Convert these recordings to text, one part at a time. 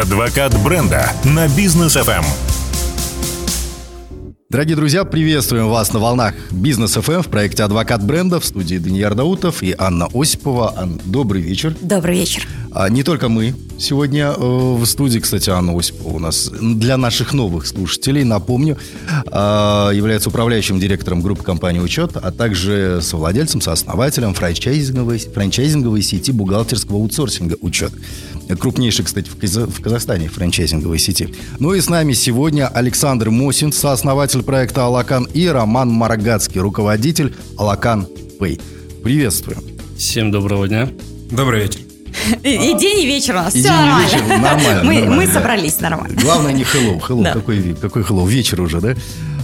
Адвокат бренда на бизнес FM. Дорогие друзья, приветствуем вас на волнах Бизнес ФМ в проекте «Адвокат бренда» в студии Даниил Даутов и Анна Осипова. Анна, добрый вечер. Добрый вечер. А, не только мы сегодня э, в студии, кстати, Анна Осипова у нас для наших новых слушателей, напомню, э, является управляющим директором группы компании «Учет», а также совладельцем, сооснователем франчайзинговой, франчайзинговой сети бухгалтерского аутсорсинга «Учет». Крупнейший, кстати, в, Каза- в Казахстане франчайзинговой сети. Ну и с нами сегодня Александр Мосин, сооснователь проекта «Алакан» и Роман Марагацкий, руководитель «Алакан Пэй». Приветствуем. Всем доброго дня. Добрый вечер. И, и день, и вечер у нас. И Все день, и нормально. вечер. Нормально, Мы, нормально, мы да. собрались нормально. Главное не hello. Hello, Да. какой, какой hello? Вечер уже, да?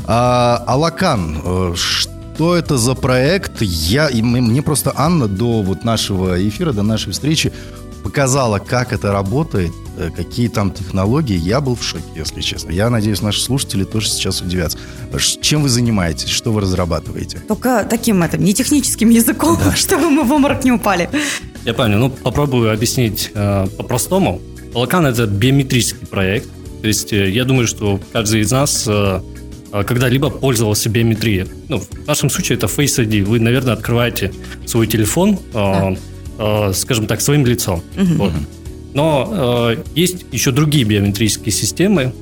А, Алакан, э, что это за проект? Я, и мы- мне просто Анна до вот нашего эфира, до нашей встречи показала, как это работает, э, какие там технологии. Я был в шоке, если честно. Я надеюсь, наши слушатели тоже сейчас удивятся. Чем вы занимаетесь? Что вы разрабатываете? Только таким это, не техническим языком, чтобы мы в обморок не упали. Я понял. Ну, попробую объяснить э, по-простому. Алакан – это биометрический проект. То есть э, я думаю, что каждый из нас э, э, когда-либо пользовался биометрией. Ну, в нашем случае это Face ID. Вы, наверное, открываете свой телефон, э, э, скажем так, своим лицом. Вот. Но э, есть еще другие биометрические системы.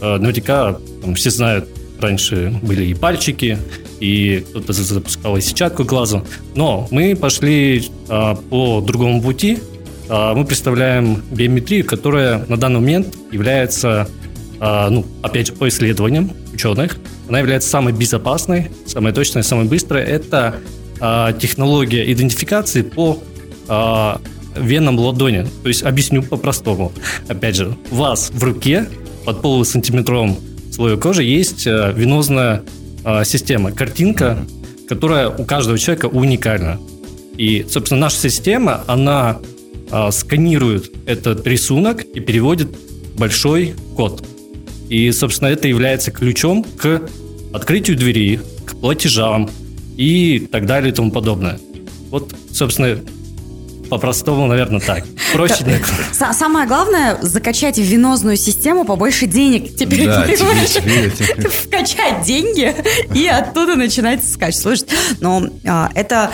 Э, наверняка там, все знают, раньше были и пальчики, и кто-то за- запускал и сетчатку глазу. Но мы пошли э, по другому пути. Э, мы представляем биометрию, которая на данный момент является, э, ну, опять же, по исследованиям ученых, она является самой безопасной, самой точной, самой быстрой. Это э, технология идентификации по э, венам ладони. То есть объясню по-простому. Опять же, у вас в руке под полусантиметровым слоем кожи есть э, венозная э, система, картинка, которая у каждого человека уникальна. И, собственно, наша система, она э, сканирует этот рисунок и переводит большой код. И, собственно, это является ключом к открытию двери, к платежам и так далее и тому подобное. Вот, собственно, по-простому, наверное, так. Проще нет. Са- Самое главное закачать в венозную систему побольше денег. Теперь Да, тебе- понимаешь? тебе- вкачать деньги и оттуда начинать скачать. Слушай, но а, это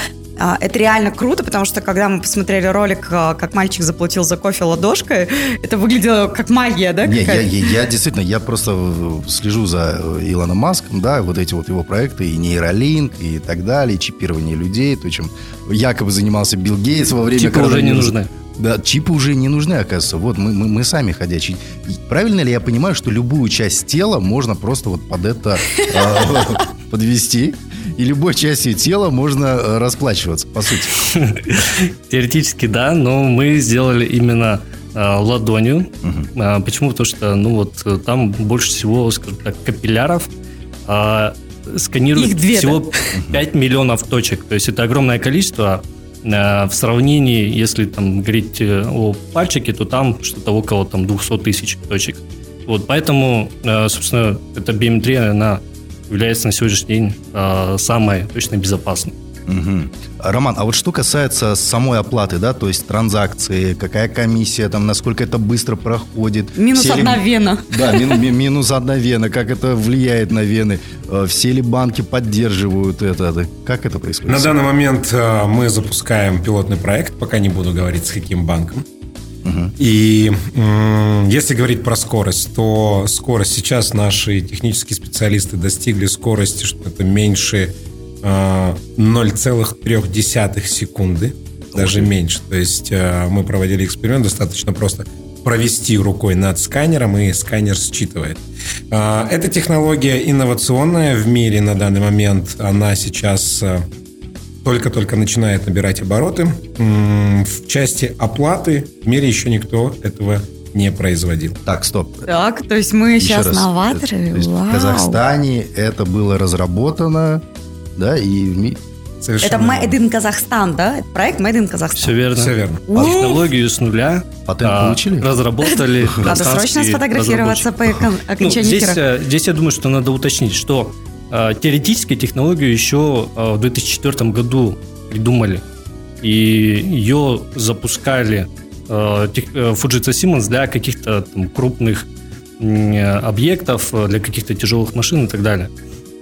это реально круто, потому что когда мы посмотрели ролик, а, как мальчик заплатил за кофе ладошкой, это выглядело как магия, да? Не, я, я- я действительно, я просто э, слежу за э, Илоном Маском, да, вот эти вот его проекты, и нейролинк, и так далее, и чипирование людей, то, чем якобы занимался Билл Гейтс во время... Чипы уже не нужны. Да, чипы уже не нужны, оказывается. Вот мы, мы, мы сами ходячие. И Правильно ли я понимаю, что любую часть тела можно просто вот под это э, подвести, и любой частью тела можно э, расплачиваться, по сути? Теоретически, да, но мы сделали именно э, ладонью. А, почему? Потому что, ну вот, э, там больше всего, скажем так, капилляров. а, Их две, всего 5 миллионов точек. То есть это огромное количество. А, В сравнении, если там говорить о пальчике, то там что-то около там 200 тысяч точек. Вот, поэтому, собственно, эта биометрия, она является на сегодняшний день э, самой точно безопасной. Мгм. Роман, а вот что касается самой оплаты, да, то есть транзакции, какая комиссия, там, насколько это быстро проходит? Минус все ли- одна вена. Да, мин- ми- минус одна вена, как это влияет на вены? Э, Все ли банки поддерживают это? Как это происходит? На данный момент э, мы запускаем пилотный проект, пока не буду говорить с каким банком. И м, если говорить про скорость, то скорость сейчас наши технические специалисты достигли скорости, что это меньше э, 0,3 секунды, даже меньше. То есть э, мы проводили эксперимент, достаточно просто провести рукой над сканером, и сканер считывает. А, Эта технология инновационная в мире на данный момент. Она сейчас только-только начинает набирать обороты. В части оплаты в мире еще никто этого не производил. Так, стоп. Так, то есть мы Еще сейчас раз. новаторы. То есть Вау. в Казахстане это было разработано, да, и в ми- Это Совершенно Made in Казахстан, да? Это проект Made in Казахстан. Все верно. Все верно. Технологию с нуля Патент а, получили? разработали. Надо срочно сфотографироваться по окон- Ну, здесь, эфира. э, здесь я думаю, что надо уточнить, что теоретически технологию еще э, в 2004 году придумали. И ее запускали э, э, Fujitsu Siemens для каких-то там, крупных э, объектов, э, для каких-то тяжелых машин и так далее.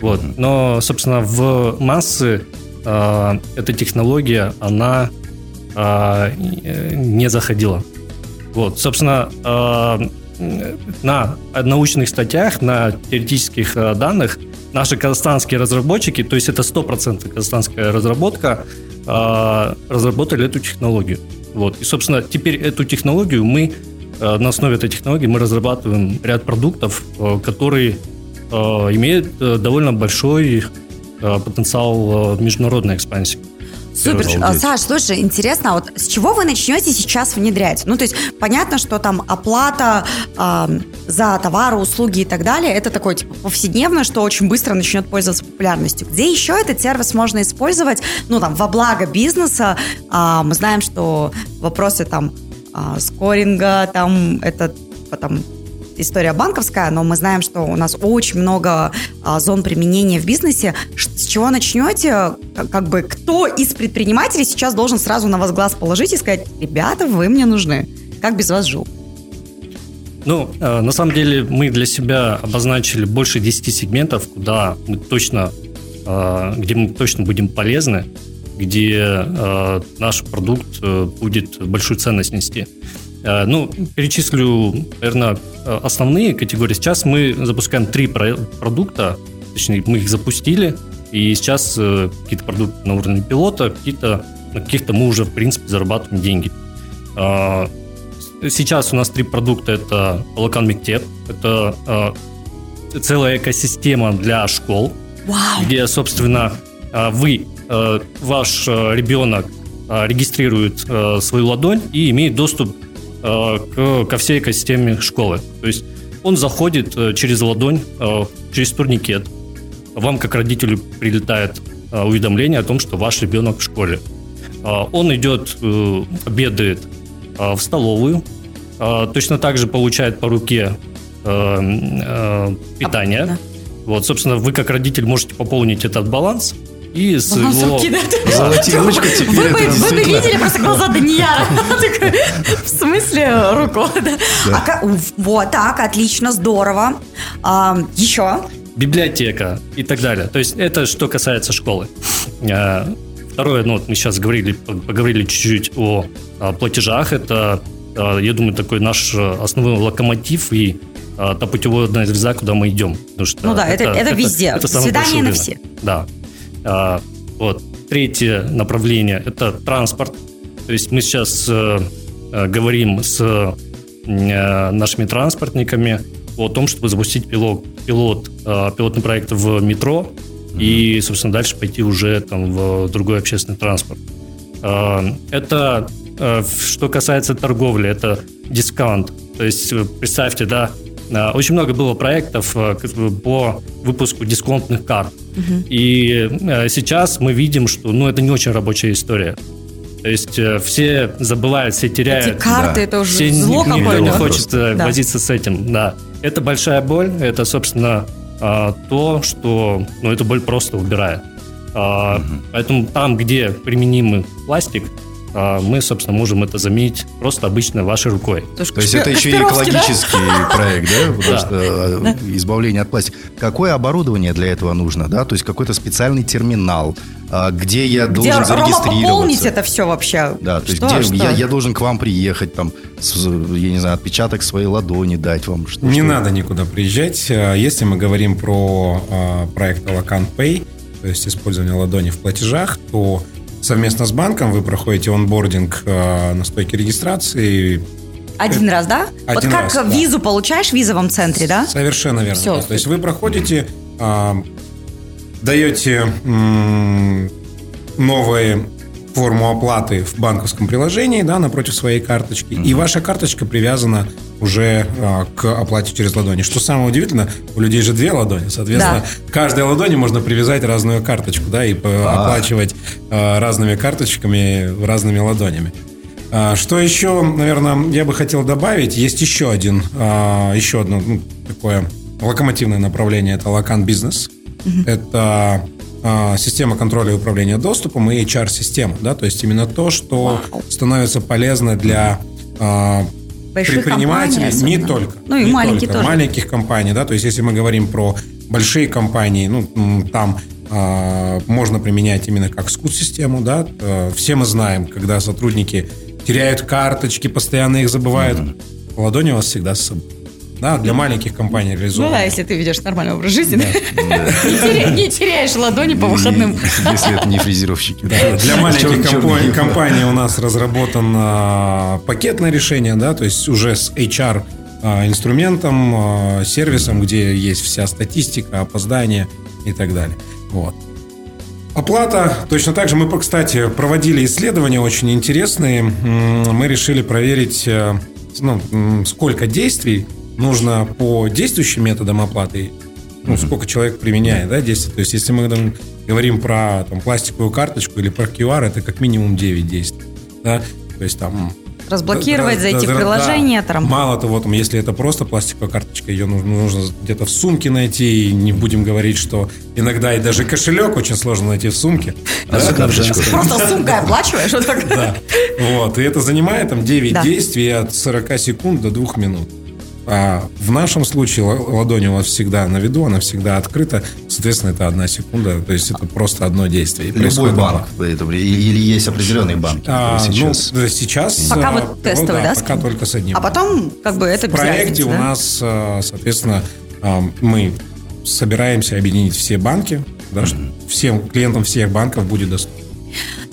Вот. Но, собственно, в массы э, эта технология, она э, не заходила. Вот, собственно, э, на научных статьях, на теоретических э, данных наши казахстанские разработчики, то есть это 100% казахстанская разработка, э, разработали эту технологию. Вот. И, собственно, теперь эту технологию мы, э, на основе этой технологии мы разрабатываем ряд продуктов, э, которые имеют э, довольно большой потенциал международной экспансии. Супер. Обалдеть. А, Саш, слушай, интересно, а вот с чего вы начнете сейчас внедрять? Ну, то есть, понятно, что там оплата а, за товары, услуги и так далее, это такое, типа, повседневное, что очень быстро начнет пользоваться популярностью. Где еще этот сервис можно использовать, ну, там, во благо бизнеса? А, мы знаем, что вопросы там а, скоринга, там, это потом история банковская, но мы знаем, что у нас очень много а, зон применения в бизнесе. С чего начнете? Как, бы кто из предпринимателей сейчас должен сразу на вас глаз положить и сказать, ребята, вы мне нужны. Как без вас жил? Ну, э, на самом деле мы для себя обозначили больше 10 сегментов, куда мы точно, э, где мы точно будем полезны, где э, наш продукт будет большую ценность нести. Э, Ну, перечислю, наверное, э, основные категории. Сейчас мы запускаем три про- продукта, точнее, мы их запустили, и сейчас э, какие-то продукты на уровне пилота, какие-то, на каких-то мы уже, в принципе, зарабатываем деньги. Сейчас у нас три продукта. Это Лакан Мектеп, это целая экосистема для школ, Вау! где, собственно, вы, ваш ребенок регистрирует свою ладонь и имеет доступ к- ко всей экосистеме школы. То есть он заходит э, через ладонь, э, через турникет. Вам, как родителю, прилетает э, уведомление о том, что ваш ребенок в школе. Э, Он идет, э, обедает э, в столовую, э, точно так же получает по руке э, э, питание. Вот, собственно, вы как родитель можете пополнить этот баланс и с его... Балансовки, да? Теперь Вы бы, это вы бы видели просто глаза Данияра. В смысле руку? да. А Вот так, отлично, здорово. А, Еще? библиотека и так далее. То есть это что касается школы. Э, Второе, ну вот мы сейчас говорили, поговорили чуть-чуть о а, платежах. Это, а, я думаю, такой наш основной локомотив и а, та путеводная звезда, куда мы идем. Потому что Ну да, это- это везде. самый Свидание большой на все. Да. А, Вот. Третье направление – это транспорт. То есть мы сейчас э, э, говорим с э, нашими транспортниками о том, чтобы запустить пилот, пилот, пилотный проект в метро и, собственно, дальше пойти уже там в другой общественный транспорт. Э, Это что касается торговли, это дискаунт. То есть представьте, да, очень много было проектов э, по выпуску дисконтных карт. И э, сейчас мы видим, что ну, это не очень рабочая история. То есть э, все забывают, все теряют. Эти карты, да. это уже Все зло никто какое-то. не хочет э, Да. возиться с этим, да. Это большая боль, это, собственно, то, что, ну, эту боль просто убирает. А, Поэтому там, где применимый пластик, мы, собственно, можем это заменить просто обычно вашей рукой. То есть это еще и Кашпировский, да? экологический проект, да? Потому Да. что э, избавление от пластика. Какое оборудование для этого нужно, да? То есть какой-то специальный терминал, а, где я Где должен Рома пополнить зарегистрироваться. это все вообще? Да, то есть Что, где что? Я, я должен к вам приехать, там, с- я не знаю, отпечаток своей ладони дать вам. Что, Не что? надо никуда приезжать. А, Если мы говорим про а, проект Alacan Pay, то есть использование ладони в платежах, то совместно с банком вы проходите онбординг а, на стойке регистрации. Один раз, да? вот Один как раз, да. визу получаешь в визовом центре, да? Совершенно верно. Всё. да. То есть вы проходите, а, даете м, новые форму оплаты в банковском приложении, да, напротив своей карточки, и ваша карточка привязана уже а, к оплате через ладони. Что самое удивительное, у людей же две ладони, соответственно, каждой ладони можно привязать разную карточку, да, и по- оплачивать а, разными карточками, разными ладонями. А, Что еще, наверное, я бы хотел добавить? Есть еще один, а, еще одно ну, такое локомотивное направление. Это Лакан Бизнес. Это а, система контроля и управления доступом и HR-система. Да? То есть именно то, что становится полезно для а, Больших предпринимателей, компаний не только. Ну и не маленькие только, тоже. Маленьких компаний, да, то есть если мы говорим про большие компании, ну, там а, можно применять именно как скут-систему, да. Э, Все мы знаем, когда сотрудники теряют карточки, постоянно их забывают. Ладони у вас всегда с собой. Да, для маленьких компаний Ну реализованы. да, если ты ведешь нормальный образ жизни, Да. не теря- не теряешь ладони по выходным. Если это не фрезеровщики. Для маленьких компаний у нас разработано пакетное решение, да, то есть уже с HR а, инструментом, а, сервисом, где есть вся статистика, опоздания и так далее. Вот. Оплата, точно так же. Мы, кстати, проводили исследования очень интересные. Мы решили проверить, э, ну, сколько действий нужно по действующим методам оплаты, ну, сколько человек применяет, да, действий. То есть, если мы там, говорим про там, пластиковую карточку или про QR, это как минимум 9 действий. Да? То есть там Разблокировать, да, зайти да, в приложение, да. там. Мало того, там, если это просто пластиковая карточка, ее нужно, нужно где-то в сумке найти. И не будем говорить, что иногда и даже кошелек очень сложно найти в сумке. А карточку? Просто сумкой оплачиваешь, вот так. Да. Вот. И это занимает там 9 Да. действий от 40 секунд до 2 минут. А в нашем случае ла- ладонь у вас всегда на виду, она всегда открыта. Соответственно, это одна секунда. То есть это просто одно действие. Любой происходит банк. это- Или есть определенный банк, А, ну, сейчас... да, сейчас... Пока а, вот ну тестовый, да, Пока скин? только с одним. А потом, как бы, это В проекте разницы, у да? нас, а, соответственно, а, мы собираемся объединить все банки, да, что всем клиентам всех банков будет доступно.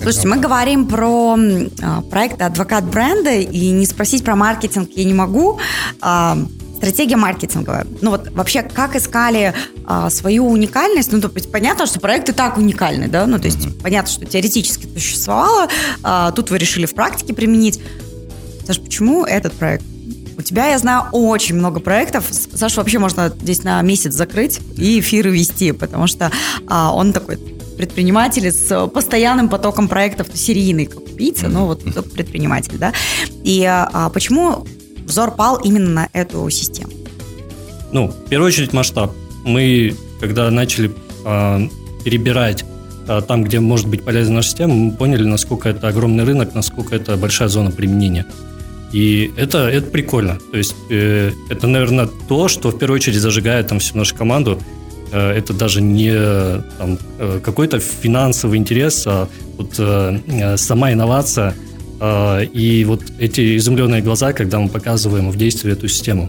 Слушайте, мы говорим про а, проект «Адвокат бренда», и не спросить про маркетинг я не могу. А, Стратегия маркетинговая. Ну вот вообще, как искали а, свою уникальность? Ну, то есть понятно, что проект и так уникальный, да? Ну, то есть понятно, что теоретически существовало, а, тут вы решили в практике применить. Саш, почему этот проект? У тебя, я знаю, очень много проектов. С- Сашу вообще можно здесь на месяц закрыть и эфиры вести, потому что а, он такой предприниматель с постоянным потоком проектов, серийный убийца, но вот предприниматель, да. И а, почему взор пал именно на эту систему? Ну, в первую очередь масштаб. Мы, когда начали а, перебирать а, там, где может быть полезна наша система, мы поняли, насколько это огромный рынок, насколько это большая зона применения. И это, это прикольно. То есть э, это, наверное, то, что в первую очередь зажигает там всю нашу команду. Э, это даже не там, э, какой-то финансовый интерес, а вот э, сама инновация и вот эти изумленные глаза, когда мы показываем в действии эту систему.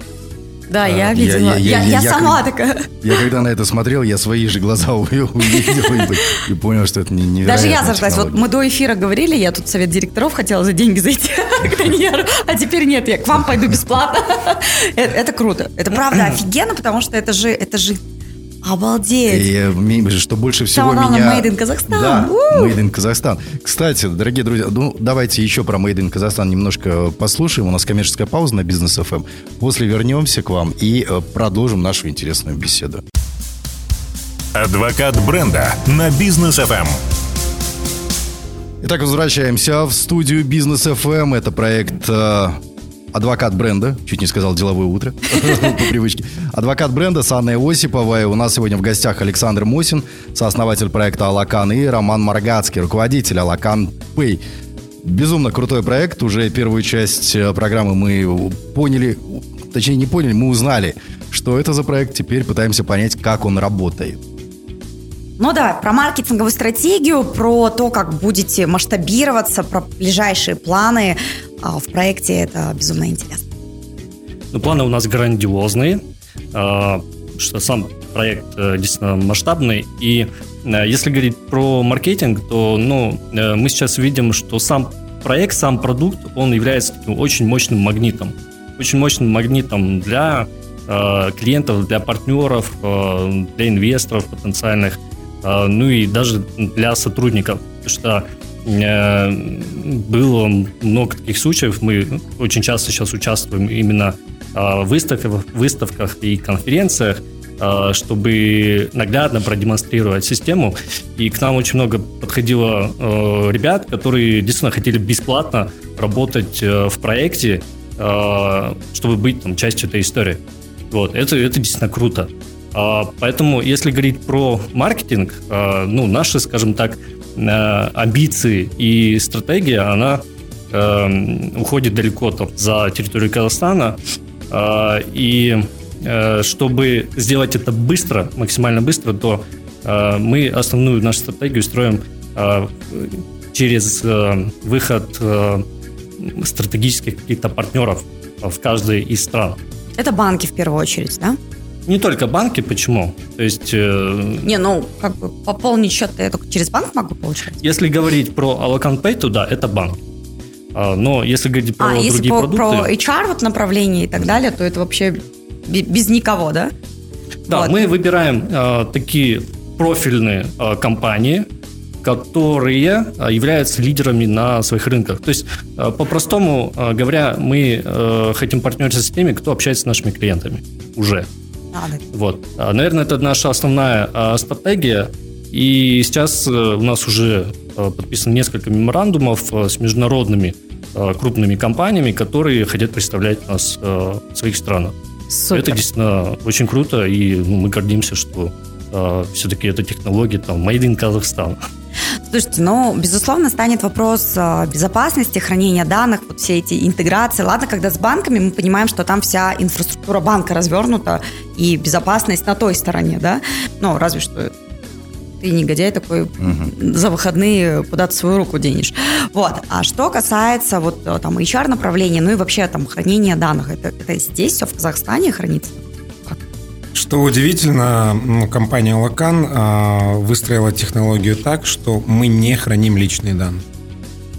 Да, я я- видела. я- Я, я- я я сама как- такая. Я когда на это смотрел, я свои же глаза увидел и, и понял, что это не- Даже я зажглась. Вот мы до эфира говорили, я тут совет директоров хотела за деньги зайти к Данияру, а теперь нет, я к вам пойду бесплатно. Это, это круто. Это правда офигенно, потому что это же, это же обалдеть. И, э, ми- что больше всего Самое главное, меня... Made in Kazakhstan. Да, У! Made in Казахстан. Кстати, дорогие друзья, ну, давайте еще про Made in Казахстан немножко послушаем. У нас коммерческая пауза на Бизнес ФМ. После вернемся к вам и э, продолжим нашу интересную беседу. Адвокат бренда на бизнес. FM. Итак, возвращаемся в студию Бизнес ФМ. Это проект э, Адвокат бренда. Чуть не сказал деловое утро по привычке. Адвокат бренда с Анной Осиповой. У нас сегодня в гостях Александр Мосин, сооснователь проекта Алакан, и Роман Маргацкий, руководитель Алакан Пэй. Безумно крутой проект. Уже первую часть э, программы мы поняли, точнее не поняли, мы узнали, что это за проект. Теперь пытаемся понять, как он работает. Ну да, про маркетинговую стратегию, про то, как будете масштабироваться, про ближайшие планы а, в проекте. Это безумно интересно. Ну, планы у нас грандиозные, а, что сам проект э, действительно масштабный. И э, если говорить про маркетинг, то ну, э, мы сейчас видим, что сам проект, сам продукт, он является очень мощным магнитом. Очень мощным магнитом для клиентов, для партнеров, для инвесторов потенциальных, ну и даже для сотрудников. Потому что э, было много таких случаев. Мы очень часто сейчас участвуем именно э, в выставках, и конференциях, э, чтобы наглядно продемонстрировать систему. И к нам очень много подходило э, ребят, которые действительно хотели бесплатно работать э, в проекте, чтобы быть там, частью этой истории. Вот, это, это действительно круто. А, Поэтому, если говорить про маркетинг, а, ну, наши, скажем так, а, амбиции и стратегия, она уходит далеко там, за территорию Казахстана. И чтобы сделать это быстро, максимально быстро, то мы основную нашу стратегию строим через выход стратегических каких-то партнеров в каждой из стран. Это банки в первую очередь, да? Не только банки, почему? То есть... Э, Не, ну, как бы пополнить счет я только через банк могу получать? Если говорить про Alacant Pay, то да, это банк. А, но если говорить про а, другие если по, продукты... про HR вот направление и так далее, то это вообще без никого, да? Да, вот. мы выбираем э, такие профильные э, компании, которые являются лидерами на своих рынках. То есть, по-простому говоря, мы хотим партнериться с теми, кто общается с нашими клиентами уже. Вот. Наверное, это наша основная стратегия. И сейчас у нас уже подписано несколько меморандумов с международными крупными компаниями, которые хотят представлять нас в своих странах. Супер. Это действительно очень круто, и ну, мы гордимся, что э, все-таки эта технология там made in Казахстан. Слушайте, ну, безусловно, станет вопрос безопасности, хранения данных, вот все эти интеграции. Ладно, когда с банками мы понимаем, что там вся инфраструктура банка развернута, и безопасность на той стороне, да? Ну, разве что ты негодяй такой угу. за выходные куда-то свою руку денешь. Вот. А что касается вот там HR направления, ну и вообще там хранения данных, это, это здесь все в Казахстане хранится? Что удивительно, компания Лакан а, выстроила технологию так, что мы не храним личные данные.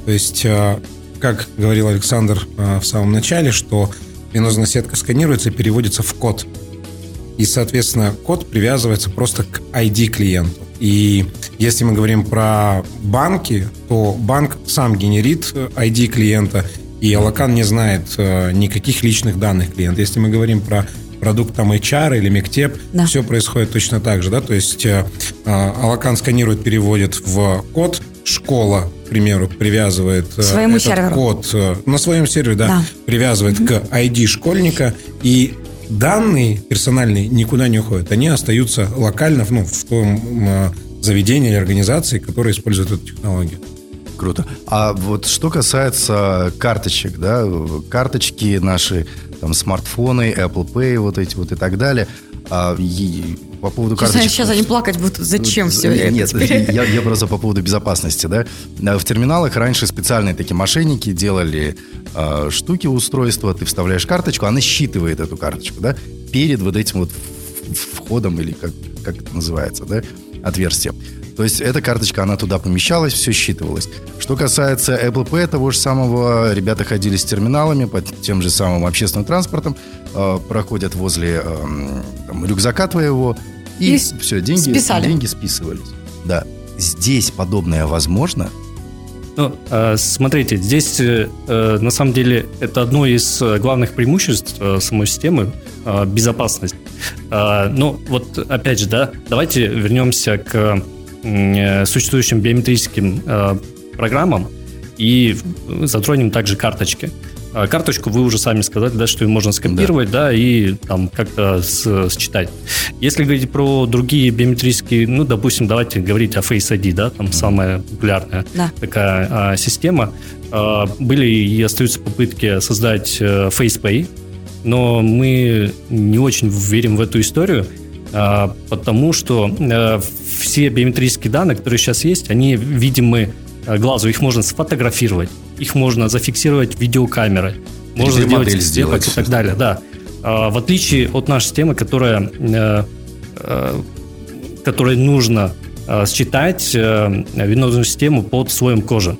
То есть, а, как говорил Александр а, в самом начале, что венозная сетка сканируется и переводится в код. И, соответственно, код привязывается просто к ID клиенту. И если мы говорим про банки, то банк сам генерит ID клиента, и Алакан не знает э, никаких личных данных клиента. Если мы говорим про продукт там HR или Мектеп, да. все происходит точно так же, да, то есть э, Алакан сканирует, переводит в код, школа, к примеру, привязывает э, Своему этот серверу. код э, на своем сервере, да, да. привязывает угу. к ID школьника, и данные персональные никуда не уходят, они остаются локально, ну, в том э, заведении или организации, которая использует эту технологию. Круто. А вот что касается карточек, да, карточки наши, там, смартфоны, Apple Pay, вот эти вот и так далее, а, и, по поводу сейчас, карточек... Сейчас они плакать будут. Зачем все Нет, это я, я просто по поводу безопасности, да. В терминалах раньше специальные такие мошенники делали э, штуки устройства, ты вставляешь карточку, она считывает эту карточку, да, перед вот этим вот входом или как, как это называется, да, отверстием. То есть эта карточка, она туда помещалась, все считывалось. Что касается Apple Pay, того же самого, ребята ходили с терминалами по тем же самым общественным транспортом, э, проходят возле э, там, рюкзака твоего, и, и все, деньги, списали. деньги списывались. Да. Здесь подобное возможно? Ну, э, смотрите, здесь э, на самом деле это одно из главных преимуществ э, самой системы э, безопасность. Э, ну, вот опять же, да, давайте вернемся к Э, существующим биометрическим э, программам и затронем также карточки. Э, карточку вы уже сами сказали, да, что ее можно скопировать, да, да и там как-то считать. Если говорить про другие биометрические, ну, допустим, давайте говорить о Face ID, да, там самая популярная да. такая а, система. А, были и остаются попытки создать Face Pay, но мы не очень верим в эту историю, а, потому что а, все биометрические данные, которые сейчас есть, они видимы а, глазу, их можно сфотографировать, их можно зафиксировать видеокамерой, можно сделать, сделать и так далее, да. В отличие от нашей системы, которая, которой нужно считать венозную систему под слоем кожи.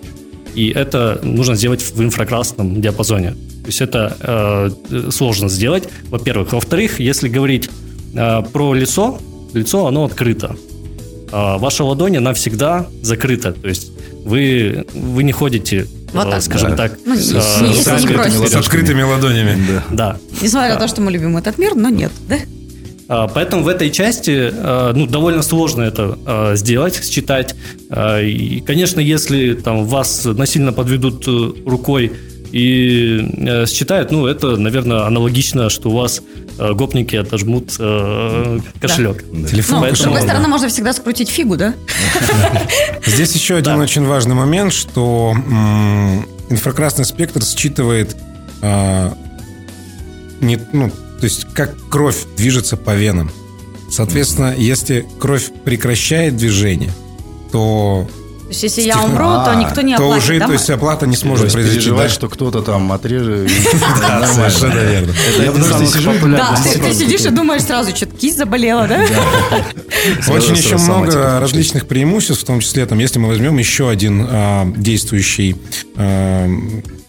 И это нужно сделать в инфракрасном диапазоне. То есть это э, сложно сделать, во-первых. Во-вторых, если говорить Э, про лицо. Лицо, оно открыто. А ваша ладонь, она всегда закрыта. То есть вы, вы не ходите, вот так, скажем да. так, ну, с, с, с, открытыми, с открытыми ладонями. Да. да. Несмотря на то, что мы любим этот мир, но нет, да? Поэтому в этой части ну, довольно сложно это сделать, считать. И, конечно, если там, вас насильно подведут э, рукой и э, считают, ну, это, наверное, аналогично, что у вас э, гопники отожмут э, кошелек. Да. Телефон. Ну, с другой стороны, можно всегда скрутить фигу, да? Здесь еще один очень важный момент, что инфракрасный спектр считывает а, не, ну, то есть как кровь движется по венам. Соответственно, если кровь прекращает движение, то То есть, если я умру, то никто не то оплатит, уже, да, то есть оплата не То сможет есть произойти. переживать, да? что кто-то там отрежет. Да, совершенно верно. Я подожди, сижу, Да, ты, сидишь и думаешь сразу, что-то кисть заболела, да? Очень еще много различных преимуществ, в том числе, там, если мы возьмем еще один а, действующий а,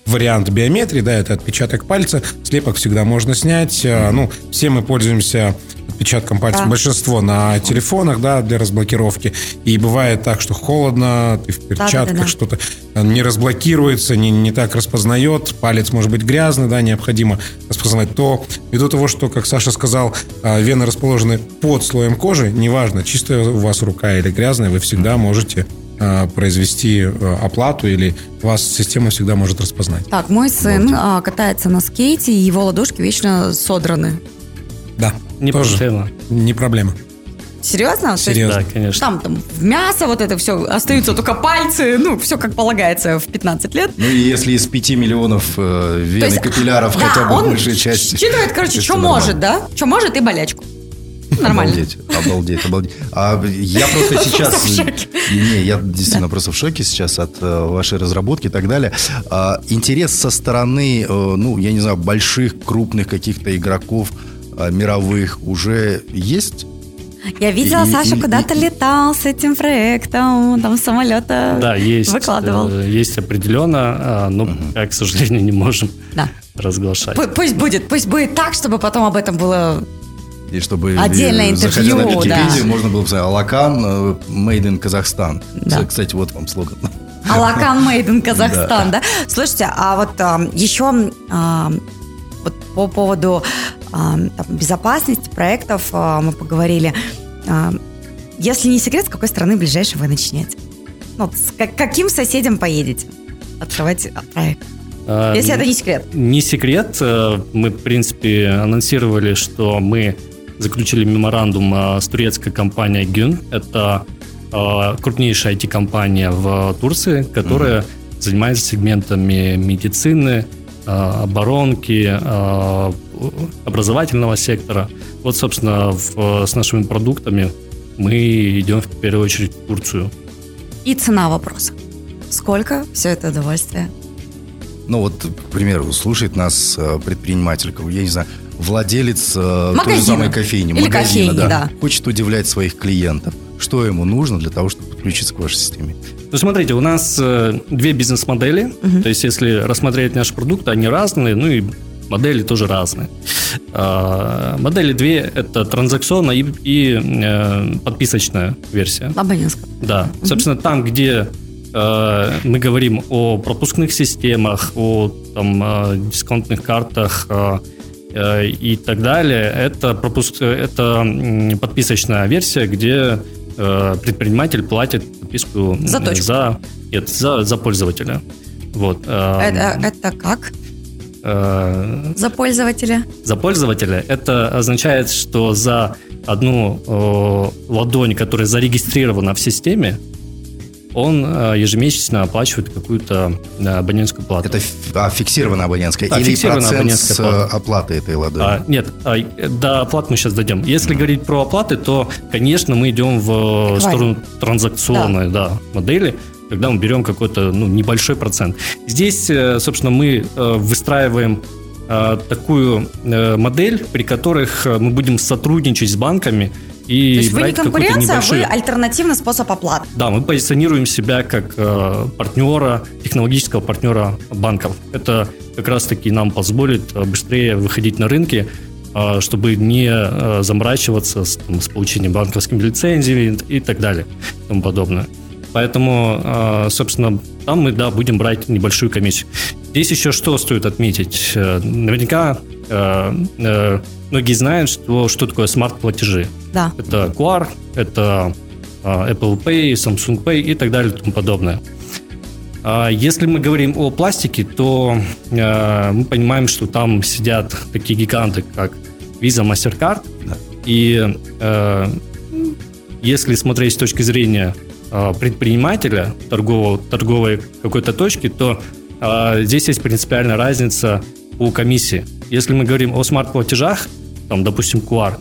вариант биометрии, да, это отпечаток пальца. Слепок всегда можно снять. А, ну, все мы пользуемся отпечатком пальца, Да. большинство на телефонах, да, для разблокировки. И бывает так, что холодно, ты в перчатках Да-да-да. что-то а, не разблокируется, не, не так распознает, палец может быть грязный, да, необходимо распознавать, то ввиду того, что, как Саша сказал, а, вены расположены под слоем кожи, неважно, чистая у вас рука или грязная, вы всегда можете а, произвести оплату или вас система всегда может распознать. Так, мой сын а, катается на скейте, и его ладошки вечно содраны. Да, Не тоже проблема. не проблема. Серьезно? Есть Серьезно. Да, конечно. Там, там в мясо вот это все, остаются только пальцы, ну, все как полагается в 15 лет. Ну и если из 5 миллионов э, вен То и есть, капилляров да, хотя бы он большая часть. считывает, короче, что может, да? Что может и болячку. Нормально. Обалдеть, обалдеть, обалдеть. А я просто сейчас... Не, я действительно просто в шоке сейчас от э, вашей разработки и так далее. А, интерес со стороны, э, ну, я не знаю, больших, крупных каких-то игроков мировых уже есть? Я видела, И- Саша и- куда-то и- летал с этим проектом, там самолета Да, есть. выкладывал. э, Есть определенно, а, но, пока, к сожалению, не можем Да. разглашать. Пу- Пусть будет, пусть будет так, чтобы потом об этом было... И чтобы Отдельное интервью, на Википедию, да. можно было бы сказать Алакан, э, Made in Казахстан. Да. Кстати, вот вам слоган. Алакан Made in Казахстан, да. Слушайте, а вот ам, еще ам, вот по поводу безопасности проектов а, мы поговорили. Ам, Если не секрет, с какой страны ближайшей вы начнете? Ну, с ка- каким соседям поедете открывать а, проект? А, Если это не секрет. Не секрет. э, Мы, в принципе, анонсировали, что мы заключили меморандум с турецкой компанией Гюн. Это крупнейшая IT-компания в Турции, которая занимается сегментами медицины, оборонки, образовательного сектора. Вот, собственно, в- с нашими продуктами мы идем в первую очередь в Турцию. И цена вопроса. Сколько все это удовольствие? Ну вот, к примеру, слушает нас э, предприниматель, я не знаю, владелец э, той же Магазина. самой кофейни, Или магазина, кофейни, да. хочет удивлять своих клиентов. Что ему нужно для того, чтобы подключиться к вашей системе? Ну, смотрите, у нас э, две бизнес-модели. То есть, если рассмотреть наш продукт, они разные, ну и модели тоже разные. А, модели две – это транзакционная и, и, э, подписочная версия. Абонентская. Да, собственно, там, где э, мы говорим о пропускных системах, о там, э, дисконтных картах и так далее, это, пропуск, это подписочная версия, где предприниматель платит подписку За точку. за, нет, за, за пользователя. Вот. э, Это, это как? Э, За пользователя? за пользователя это означает, что за одну э, ладонь, которая зарегистрирована в системе, он э, ежемесячно оплачивает какую-то э, абонентскую плату. Это а, фиксированная абонентская Да, или фиксированная процент абонентская с э, плата. оплаты этой ладони? А, нет, а, э, до оплат мы сейчас дойдем. Если говорить про оплаты, то, конечно, мы идем в э, Эквайринг. сторону транзакционной да. модели, когда мы берем какой-то ну, небольшой процент. Здесь, э, собственно, мы э, выстраиваем э, такую модель, при которых мы будем сотрудничать с банками и То есть вы не конкуренция, а небольшую... вы альтернативный способ оплаты. Да, мы позиционируем себя как э, партнера, технологического партнера банков. Это как раз-таки нам позволит быстрее выходить на рынки, э, чтобы не э, заморачиваться с, там, с получением банковских лицензий и так далее и тому подобное. Поэтому, э, собственно, там мы, да, будем брать небольшую комиссию. Здесь еще что стоит отметить? Э, Наверняка э, э, многие знают, что, что такое смарт-платежи. Да. Это QR, это а, Apple Pay, Samsung Pay и так далее и тому подобное. А, Если мы говорим о пластике, то а, мы понимаем, что там сидят такие гиганты, как Visa, MasterCard. И э, если смотреть с точки зрения а, предпринимателя, торгового, торговой какой-то точки, то а, здесь есть принципиальная разница у комиссии. Если мы говорим о смарт-платежах, там, допустим, QR,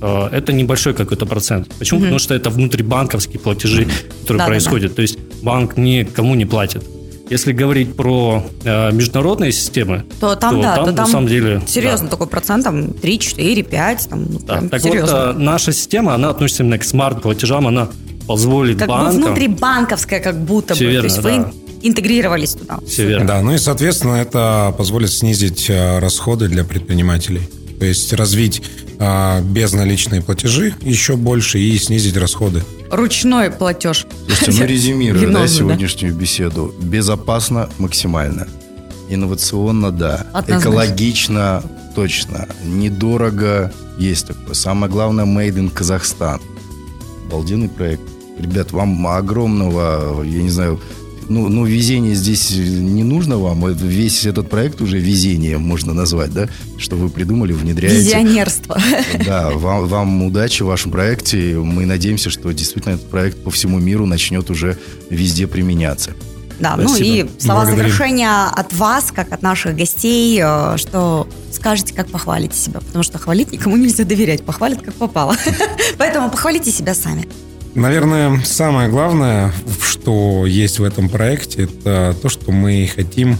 э, это небольшой какой-то процент. Почему? Угу. Потому что это внутрибанковские платежи, которые да, происходят. Да, да. То есть банк никому не платит. Если говорить про э, международные системы, то там, то, да, там, то там на самом деле... Серьезно, да. такой процент, там 3, 4, 5, там, ну, да. Так серьезно. вот, э, наша система, она относится именно к смарт-платежам, она позволит как банкам... Как бы внутрибанковская, как будто Все бы. Верно, то есть да. вы интегрировались туда. Все верно. Да, ну и, соответственно, это позволит снизить э, расходы для предпринимателей. То есть развить а, безналичные платежи еще больше и снизить расходы. Ручной платеж. Слушайте, ну резюмируя да, сегодняшнюю да? беседу. Безопасно максимально. Инновационно, да. Однозначно. Экологично, точно. Недорого, есть такое. Самое главное, made in Казахстан. Обалденный проект. Ребят, вам огромного, я не знаю, ну, ну, везение здесь не нужно вам. Весь этот проект уже везение можно назвать, да? Что вы придумали, внедряете. Визионерство. Да, вам, вам удачи в вашем проекте. Мы надеемся, что действительно этот проект по всему миру начнет уже везде применяться. Да, Спасибо. ну и слова Благодарим. завершения от вас, как от наших гостей, э, что скажете, как похвалите себя, потому что хвалить никому нельзя доверять, похвалят как попало. Поэтому похвалите себя сами. Наверное, самое главное, что есть в этом проекте, это то, что мы хотим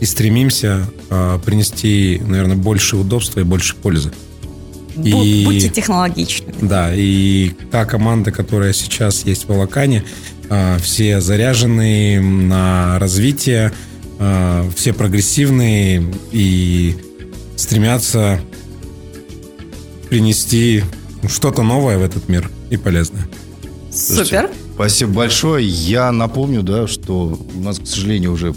и стремимся э, принести, наверное, больше удобства и больше пользы. И, Будьте технологичными. Да, и та команда, которая сейчас есть в Алакане, э, все заряженные на развитие, э, все прогрессивные и стремятся принести что-то новое в этот мир и полезное. Супер. Спасибо большое. Я напомню, да, что у нас, к сожалению, уже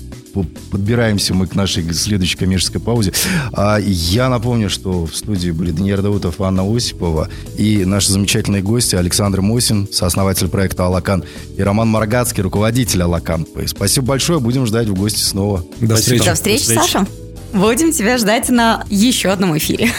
подбираемся мы к нашей следующей коммерческой паузе. А я напомню, что в студии были Даниил Даутов, Анна Осипова и наши замечательные гости Александр Мосин, сооснователь проекта «Алакан», и Роман Маргацкий, руководитель «Алакан». Спасибо большое. Будем ждать в гости снова. До встречи. До встречи, До встречи. Саша. Будем тебя ждать на еще одном эфире.